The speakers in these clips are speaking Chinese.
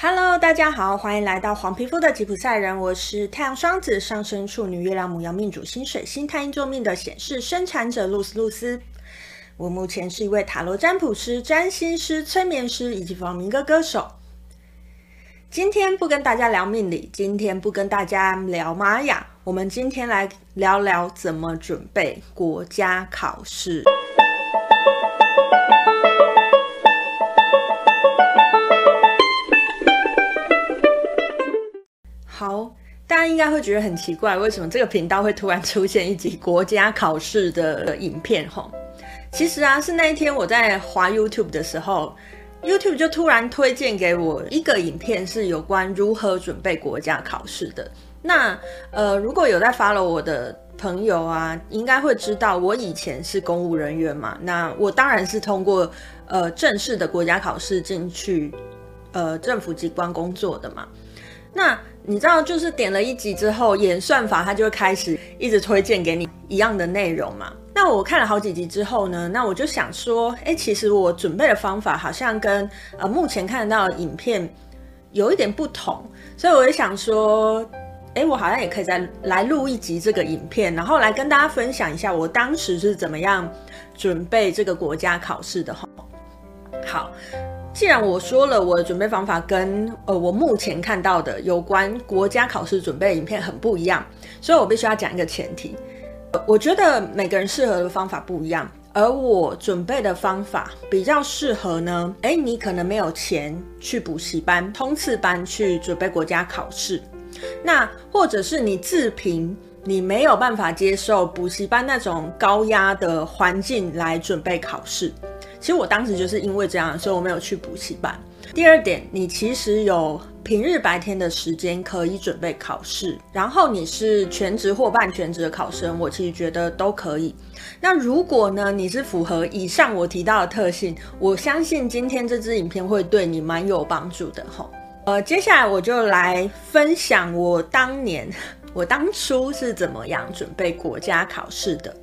Hello，大家好，欢迎来到黄皮肤的吉普赛人。我是太阳双子上升处女月亮母羊命主星水星太阴座命的显示生产者露丝露丝。我目前是一位塔罗占卜师、占星师、催眠师以及弗朗明哥歌手。今天不跟大家聊命理，今天不跟大家聊玛雅，我们今天来聊聊怎么准备国家考试。好，大家应该会觉得很奇怪，为什么这个频道会突然出现一集国家考试的影片？吼，其实啊，是那一天我在滑 YouTube 的时候，YouTube 就突然推荐给我一个影片，是有关如何准备国家考试的。那呃，如果有在 follow 我的朋友啊，应该会知道我以前是公务人员嘛，那我当然是通过呃正式的国家考试进去呃政府机关工作的嘛。那你知道，就是点了一集之后，演算法它就会开始一直推荐给你一样的内容嘛。那我看了好几集之后呢，那我就想说，哎，其实我准备的方法好像跟呃目前看得到的影片有一点不同，所以我就想说，哎，我好像也可以再来录一集这个影片，然后来跟大家分享一下我当时是怎么样准备这个国家考试的哈。好。既然我说了我的准备方法跟呃我目前看到的有关国家考试准备影片很不一样，所以我必须要讲一个前提。我觉得每个人适合的方法不一样，而我准备的方法比较适合呢，诶，你可能没有钱去补习班、冲刺班去准备国家考试，那或者是你自评你没有办法接受补习班那种高压的环境来准备考试。其实我当时就是因为这样，所以我没有去补习班。第二点，你其实有平日白天的时间可以准备考试，然后你是全职或半全职的考生，我其实觉得都可以。那如果呢，你是符合以上我提到的特性，我相信今天这支影片会对你蛮有帮助的吼。呃，接下来我就来分享我当年，我当初是怎么样准备国家考试的。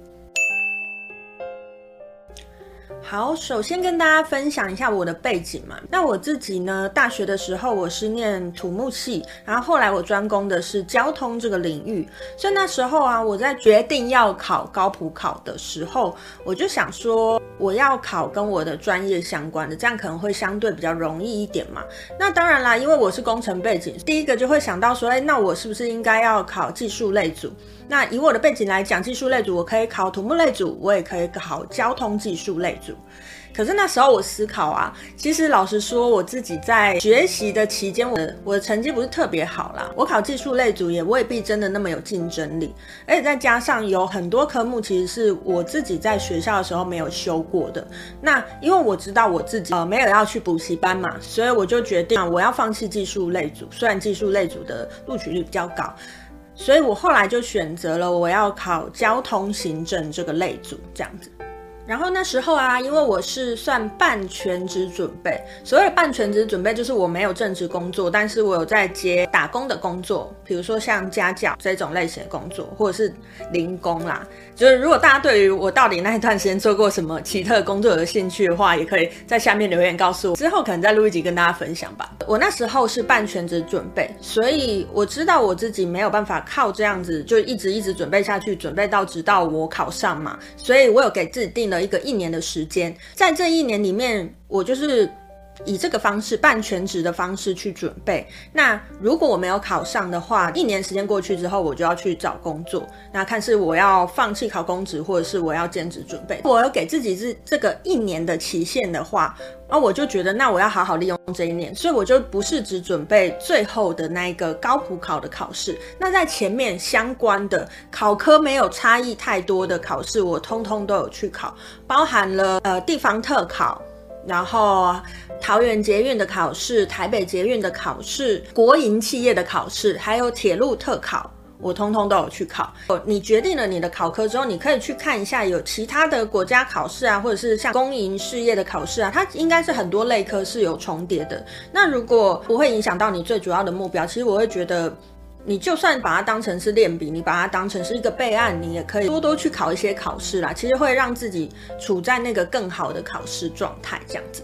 好，首先跟大家分享一下我的背景嘛。那我自己呢，大学的时候我是念土木系，然后后来我专攻的是交通这个领域。所以那时候啊，我在决定要考高普考的时候，我就想说，我要考跟我的专业相关的，这样可能会相对比较容易一点嘛。那当然啦，因为我是工程背景，第一个就会想到说，哎，那我是不是应该要考技术类组？那以我的背景来讲，技术类组我可以考土木类组，我也可以考交通技术类组。可是那时候我思考啊，其实老实说，我自己在学习的期间，我的我的成绩不是特别好啦。我考技术类组也未必真的那么有竞争力，而且再加上有很多科目其实是我自己在学校的时候没有修过的。那因为我知道我自己呃没有要去补习班嘛，所以我就决定我要放弃技术类组。虽然技术类组的录取率比较高。所以我后来就选择了我要考交通行政这个类组，这样子。然后那时候啊，因为我是算半全职准备，所谓的半全职准备就是我没有正职工作，但是我有在接打工的工作，比如说像家教这种类型的工作，或者是零工啦。就是如果大家对于我到底那一段时间做过什么奇特工作有兴趣的话，也可以在下面留言告诉我，之后可能再录一集跟大家分享吧。我那时候是半全职准备，所以我知道我自己没有办法靠这样子就一直一直准备下去，准备到直到我考上嘛，所以我有给自己定了一个一年的时间，在这一年里面，我就是。以这个方式半全职的方式去准备。那如果我没有考上的话，一年时间过去之后，我就要去找工作。那看是我要放弃考公职，或者是我要兼职准备。我有给自己这这个一年的期限的话，那，我就觉得那我要好好利用这一年，所以我就不是只准备最后的那一个高普考的考试。那在前面相关的考科没有差异太多的考试，我通通都有去考，包含了呃地方特考。然后桃园捷运的考试、台北捷运的考试、国营企业的考试，还有铁路特考，我通通都有去考。你决定了你的考科之后，你可以去看一下有其他的国家考试啊，或者是像公营事业的考试啊，它应该是很多类科是有重叠的。那如果不会影响到你最主要的目标，其实我会觉得。你就算把它当成是练笔，你把它当成是一个备案，你也可以多多去考一些考试啦。其实会让自己处在那个更好的考试状态，这样子。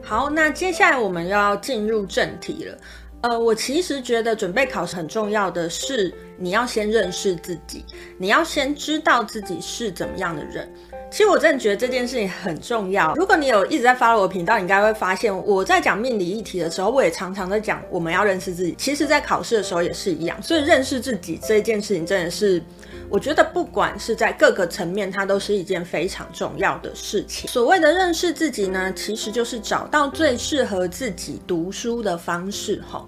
好，那接下来我们要进入正题了。呃，我其实觉得准备考试很重要的是，你要先认识自己，你要先知道自己是怎么样的人。其实我真的觉得这件事情很重要。如果你有一直在 follow 我的频道，你应该会发现我在讲命理议题的时候，我也常常在讲我们要认识自己。其实，在考试的时候也是一样。所以，认识自己这件事情真的是，我觉得不管是在各个层面，它都是一件非常重要的事情。所谓的认识自己呢，其实就是找到最适合自己读书的方式，齁。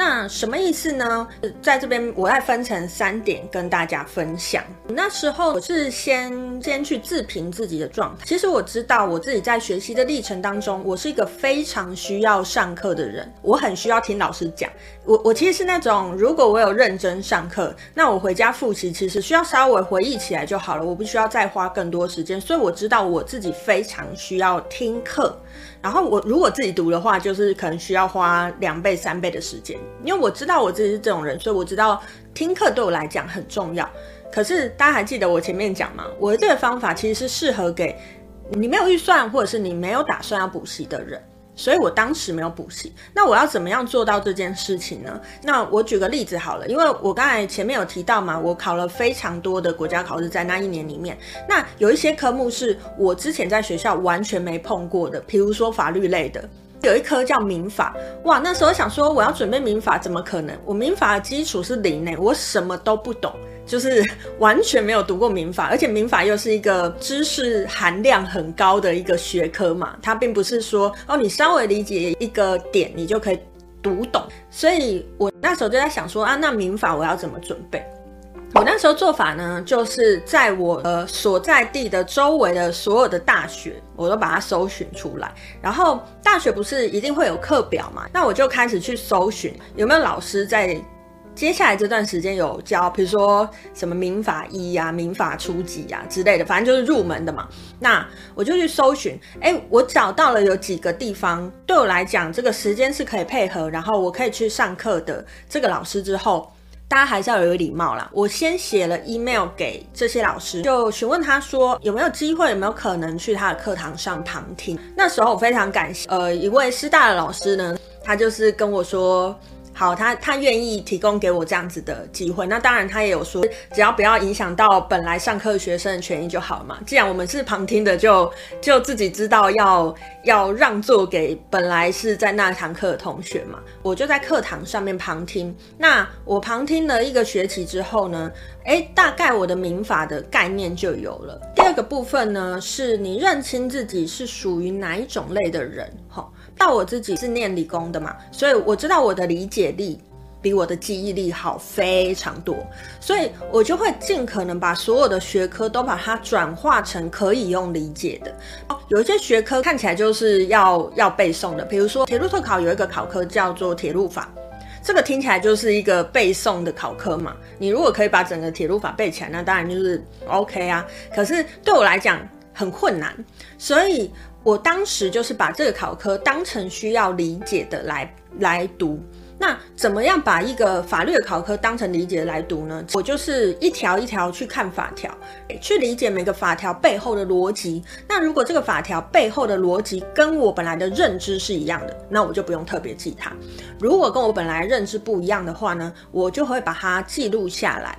那什么意思呢？在这边我再分成三点跟大家分享。那时候我是先先去自评自己的状态。其实我知道我自己在学习的历程当中，我是一个非常需要上课的人，我很需要听老师讲。我我其实是那种，如果我有认真上课，那我回家复习其实需要稍微回忆起来就好了，我不需要再花更多时间。所以我知道我自己非常需要听课。然后我如果自己读的话，就是可能需要花两倍、三倍的时间，因为我知道我自己是这种人，所以我知道听课对我来讲很重要。可是大家还记得我前面讲吗？我的这个方法其实是适合给你没有预算，或者是你没有打算要补习的人。所以我当时没有补习，那我要怎么样做到这件事情呢？那我举个例子好了，因为我刚才前面有提到嘛，我考了非常多的国家考试，在那一年里面，那有一些科目是我之前在学校完全没碰过的，比如说法律类的，有一科叫民法，哇，那时候想说我要准备民法，怎么可能？我民法的基础是零呢，我什么都不懂。就是完全没有读过民法，而且民法又是一个知识含量很高的一个学科嘛，它并不是说哦，你稍微理解一个点，你就可以读懂。所以我那时候就在想说啊，那民法我要怎么准备？我那时候做法呢，就是在我呃所在地的周围的所有的大学，我都把它搜寻出来。然后大学不是一定会有课表嘛，那我就开始去搜寻有没有老师在。接下来这段时间有教，比如说什么民法一呀、民法初级呀、之类的，反正就是入门的嘛。那我就去搜寻，哎，我找到了有几个地方对我来讲，这个时间是可以配合，然后我可以去上课的这个老师之后，大家还是要有礼貌啦。我先写了 email 给这些老师，就询问他说有没有机会，有没有可能去他的课堂上旁听。那时候我非常感谢，呃，一位师大的老师呢，他就是跟我说。好，他他愿意提供给我这样子的机会，那当然他也有说，只要不要影响到本来上课学生的权益就好嘛。既然我们是旁听的，就就自己知道要要让座给本来是在那堂课的同学嘛。我就在课堂上面旁听，那我旁听了一个学期之后呢，诶，大概我的民法的概念就有了。第二个部分呢，是你认清自己是属于哪一种类的人，齁。到我自己是念理工的嘛，所以我知道我的理解力比我的记忆力好非常多，所以我就会尽可能把所有的学科都把它转化成可以用理解的。有一些学科看起来就是要要背诵的，比如说铁路特考有一个考科叫做铁路法，这个听起来就是一个背诵的考科嘛。你如果可以把整个铁路法背起来，那当然就是 OK 啊。可是对我来讲很困难，所以。我当时就是把这个考科当成需要理解的来来读。那怎么样把一个法律的考科当成理解的来读呢？我就是一条一条去看法条，去理解每个法条背后的逻辑。那如果这个法条背后的逻辑跟我本来的认知是一样的，那我就不用特别记它。如果跟我本来认知不一样的话呢，我就会把它记录下来。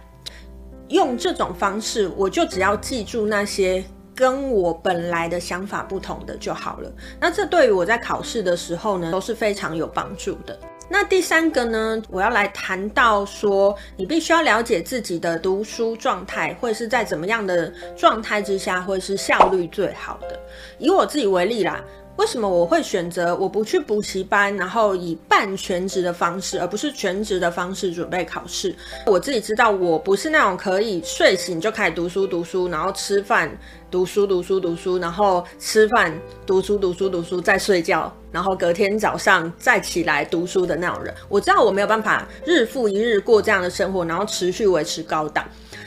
用这种方式，我就只要记住那些。跟我本来的想法不同的就好了。那这对于我在考试的时候呢，都是非常有帮助的。那第三个呢，我要来谈到说，你必须要了解自己的读书状态，会是在怎么样的状态之下，会是效率最好的。以我自己为例啦。为什么我会选择我不去补习班，然后以半全职的方式，而不是全职的方式准备考试？我自己知道，我不是那种可以睡醒就开始读书读书，然后吃饭读书读书读书，然后吃饭读书读书读书再睡觉，然后隔天早上再起来读书的那种人。我知道我没有办法日复一日过这样的生活，然后持续维持高档。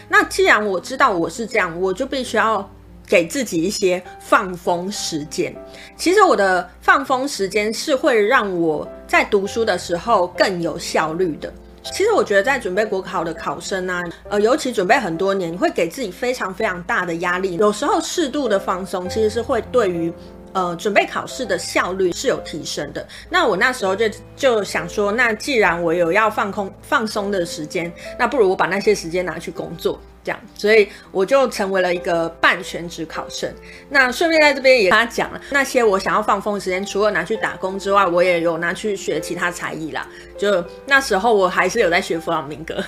那既然我知道我是这样，我就必须要。给自己一些放风时间。其实我的放风时间是会让我在读书的时候更有效率的。其实我觉得在准备国考的考生啊，呃，尤其准备很多年，会给自己非常非常大的压力。有时候适度的放松，其实是会对于呃，准备考试的效率是有提升的。那我那时候就就想说，那既然我有要放空放松的时间，那不如我把那些时间拿去工作，这样，所以我就成为了一个半全职考生。那顺便在这边也跟他讲了，那些我想要放风的时间，除了拿去打工之外，我也有拿去学其他才艺啦。就那时候我还是有在学弗朗明哥。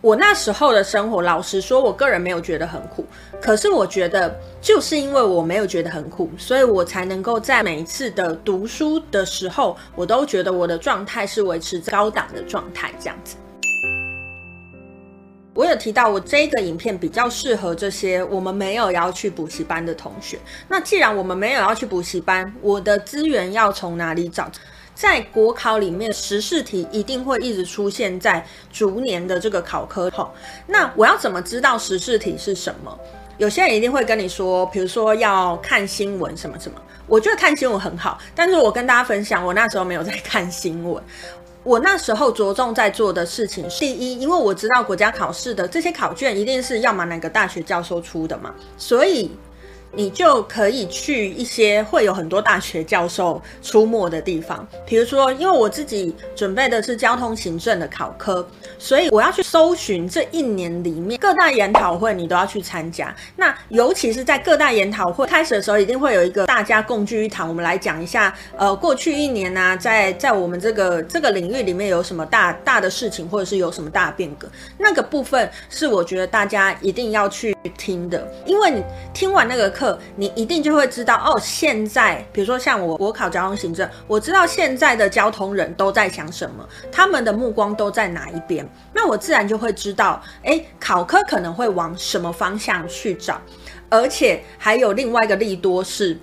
我那时候的生活，老实说，我个人没有觉得很苦。可是我觉得，就是因为我没有觉得很苦，所以我才能够在每一次的读书的时候，我都觉得我的状态是维持高档的状态，这样子。我有提到，我这个影片比较适合这些我们没有要去补习班的同学。那既然我们没有要去补习班，我的资源要从哪里找？在国考里面，时事题一定会一直出现在逐年的这个考科后。那我要怎么知道时事题是什么？有些人一定会跟你说，比如说要看新闻什么什么。我觉得看新闻很好，但是我跟大家分享，我那时候没有在看新闻。我那时候着重在做的事情，第一，因为我知道国家考试的这些考卷一定是要么哪个大学教授出的嘛，所以。你就可以去一些会有很多大学教授出没的地方，比如说，因为我自己准备的是交通行政的考科，所以我要去搜寻这一年里面各大研讨会，你都要去参加。那尤其是在各大研讨会开始的时候，一定会有一个大家共聚一堂，我们来讲一下，呃，过去一年呢、在在我们这个这个领域里面有什么大大的事情，或者是有什么大变革，那个部分是我觉得大家一定要去听的，因为你听完那个课。你一定就会知道哦。现在，比如说像我，我考交通行政，我知道现在的交通人都在想什么，他们的目光都在哪一边，那我自然就会知道，诶，考科可能会往什么方向去找，而且还有另外一个利多是，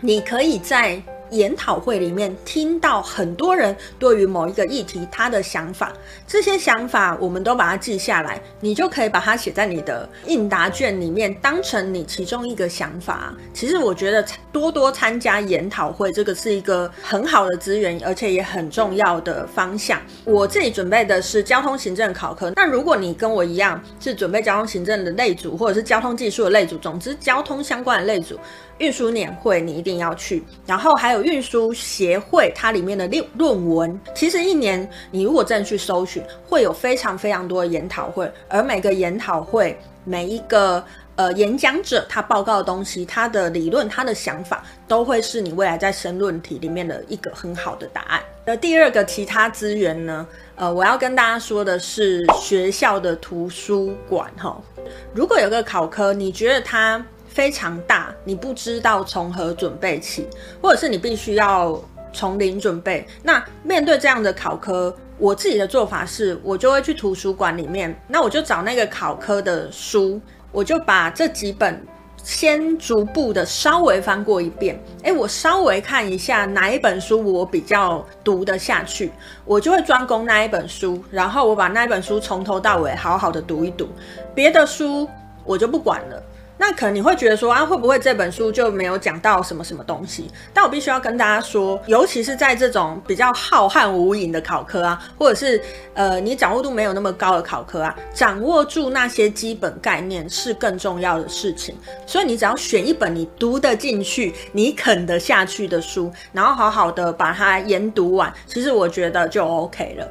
你可以在。研讨会里面听到很多人对于某一个议题他的想法，这些想法我们都把它记下来，你就可以把它写在你的应答卷里面，当成你其中一个想法。其实我觉得多多参加研讨会，这个是一个很好的资源，而且也很重要的方向。我自己准备的是交通行政考科，那如果你跟我一样是准备交通行政的类组，或者是交通技术的类组，总之交通相关的类组。运输年会你一定要去，然后还有运输协会，它里面的论论文，其实一年你如果真的去搜寻，会有非常非常多的研讨会，而每个研讨会每一个呃演讲者他报告的东西，他的理论，他的想法，都会是你未来在申论题里面的一个很好的答案。而第二个其他资源呢，呃，我要跟大家说的是学校的图书馆哈，如果有个考科，你觉得它非常大，你不知道从何准备起，或者是你必须要从零准备。那面对这样的考科，我自己的做法是，我就会去图书馆里面，那我就找那个考科的书，我就把这几本先逐步的稍微翻过一遍。诶，我稍微看一下哪一本书我比较读得下去，我就会专攻那一本书，然后我把那一本书从头到尾好好的读一读，别的书我就不管了。那可能你会觉得说啊，会不会这本书就没有讲到什么什么东西？但我必须要跟大家说，尤其是在这种比较浩瀚无垠的考科啊，或者是呃你掌握度没有那么高的考科啊，掌握住那些基本概念是更重要的事情。所以你只要选一本你读得进去、你啃得下去的书，然后好好的把它研读完，其实我觉得就 OK 了。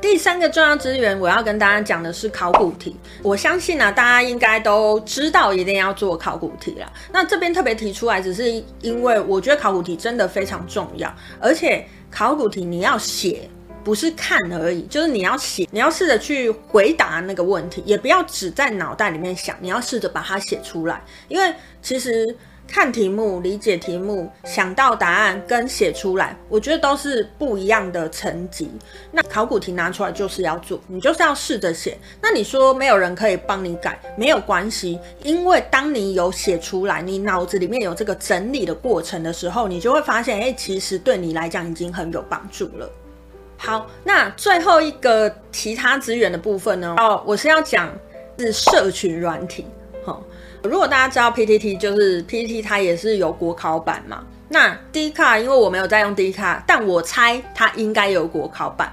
第三个重要资源，我要跟大家讲的是考古题。我相信呢、啊，大家应该都知道一定要做考古题了。那这边特别提出来，只是因为我觉得考古题真的非常重要，而且考古题你要写，不是看而已，就是你要写，你要试着去回答那个问题，也不要只在脑袋里面想，你要试着把它写出来，因为其实。看题目、理解题目、想到答案跟写出来，我觉得都是不一样的层级。那考古题拿出来就是要做，你就是要试着写。那你说没有人可以帮你改，没有关系，因为当你有写出来，你脑子里面有这个整理的过程的时候，你就会发现，哎，其实对你来讲已经很有帮助了。好，那最后一个其他资源的部分呢？哦，我是要讲是社群软体，好。如果大家知道 PTT，就是 PTT，它也是有国考版嘛。那 D 卡，因为我没有在用 D 卡，但我猜它应该有国考版。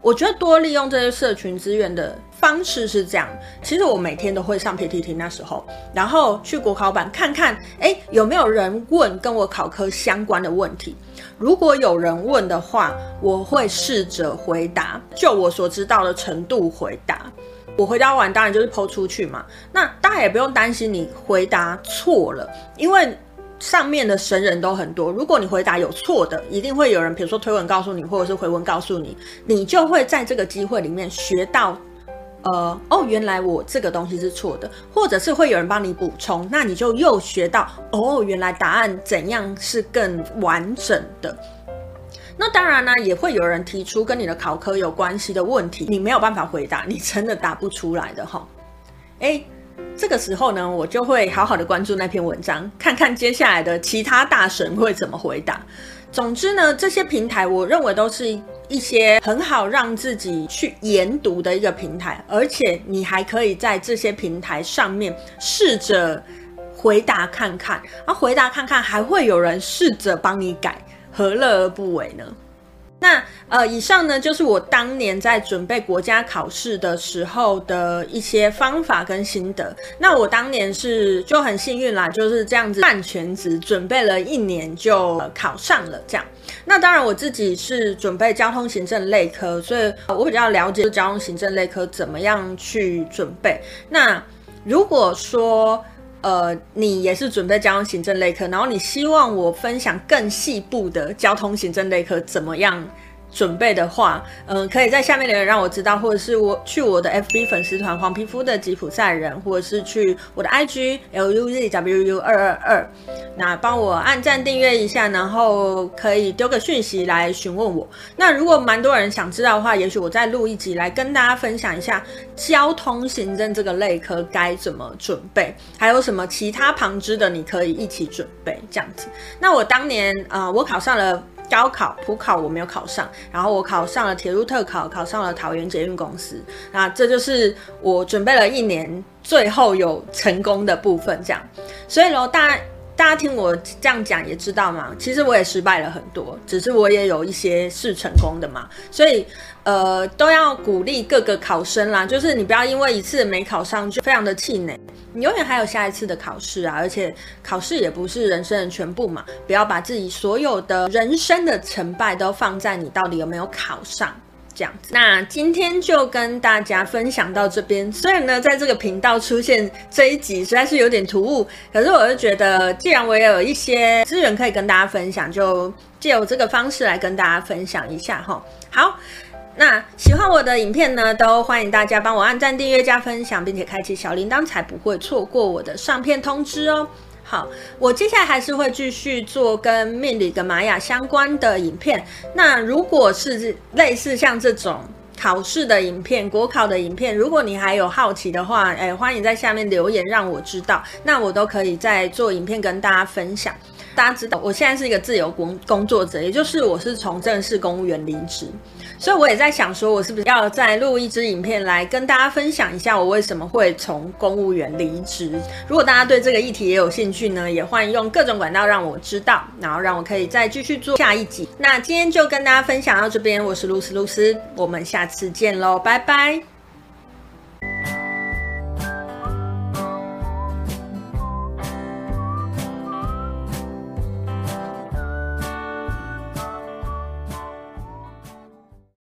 我觉得多利用这些社群资源的方式是这样，其实我每天都会上 PTT 那时候，然后去国考版看看，诶，有没有人问跟我考科相关的问题。如果有人问的话，我会试着回答，就我所知道的程度回答。我回答完当然就是抛出去嘛。那大家也不用担心你回答错了，因为上面的神人都很多。如果你回答有错的，一定会有人，比如说推文告诉你，或者是回文告诉你，你就会在这个机会里面学到。呃哦，原来我这个东西是错的，或者是会有人帮你补充，那你就又学到哦，原来答案怎样是更完整的。那当然呢，也会有人提出跟你的考科有关系的问题，你没有办法回答，你真的答不出来的哈。诶，这个时候呢，我就会好好的关注那篇文章，看看接下来的其他大神会怎么回答。总之呢，这些平台我认为都是一些很好让自己去研读的一个平台，而且你还可以在这些平台上面试着回答看看，啊，回答看看还会有人试着帮你改，何乐而不为呢？那呃，以上呢就是我当年在准备国家考试的时候的一些方法跟心得。那我当年是就很幸运啦，就是这样子半全职准备了一年就考上了这样。那当然我自己是准备交通行政类科，所以我比较了解交通行政类科怎么样去准备。那如果说呃，你也是准备交通行政类科，然后你希望我分享更细部的交通行政类科怎么样准备的话，嗯、可以在下面留言让我知道，或者是我去我的 FB 粉丝团黄皮肤的吉普赛人，或者是去我的 IG LUZWU 二二二，那帮我按赞订阅一下，然后可以丢个讯息来询问我。那如果蛮多人想知道的话，也许我再录一集来跟大家分享一下交通行政这个类科该怎么准备，还有什么其他旁支的你可以一起准备这样子。那我当年啊、我考上了。高考、普考我没有考上，然后我考上了铁路特考，考上了桃园捷运公司。那这就是我准备了一年，最后有成功的部分。这样，所以喽，大家大家听我这样讲也知道嘛，其实我也失败了很多，只是我也有一些是成功的嘛。所以呃，都要鼓励各个考生啦，就是你不要因为一次没考上就非常的气馁。你永远还有下一次的考试啊，而且考试也不是人生的全部嘛，不要把自己所有的人生的成败都放在你到底有没有考上这样子。那今天就跟大家分享到这边，虽然呢，在这个频道出现这一集实在是有点突兀，可是我就觉得，既然我也有一些资源可以跟大家分享，就借由这个方式来跟大家分享一下哈。好。那喜欢我的影片呢，都欢迎大家帮我按赞、订阅、加分享，并且开启小铃铛，才不会错过我的上片通知哦。好，我接下来还是会继续做跟命理跟玛雅相关的影片。那如果是类似像这种考试的影片、国考的影片，如果你还有好奇的话，哎，欢迎在下面留言让我知道，那我都可以再做影片跟大家分享。大家知道，我现在是一个自由工工作者，也就是我是从正式公务员离职。所以我也在想，说我是不是要再录一支影片来跟大家分享一下我为什么会从公务员离职。如果大家对这个议题也有兴趣呢，也欢迎用各种管道让我知道，然后让我可以再继续做下一集。那今天就跟大家分享到这边，我是露丝露丝，我们下次见喽，拜拜。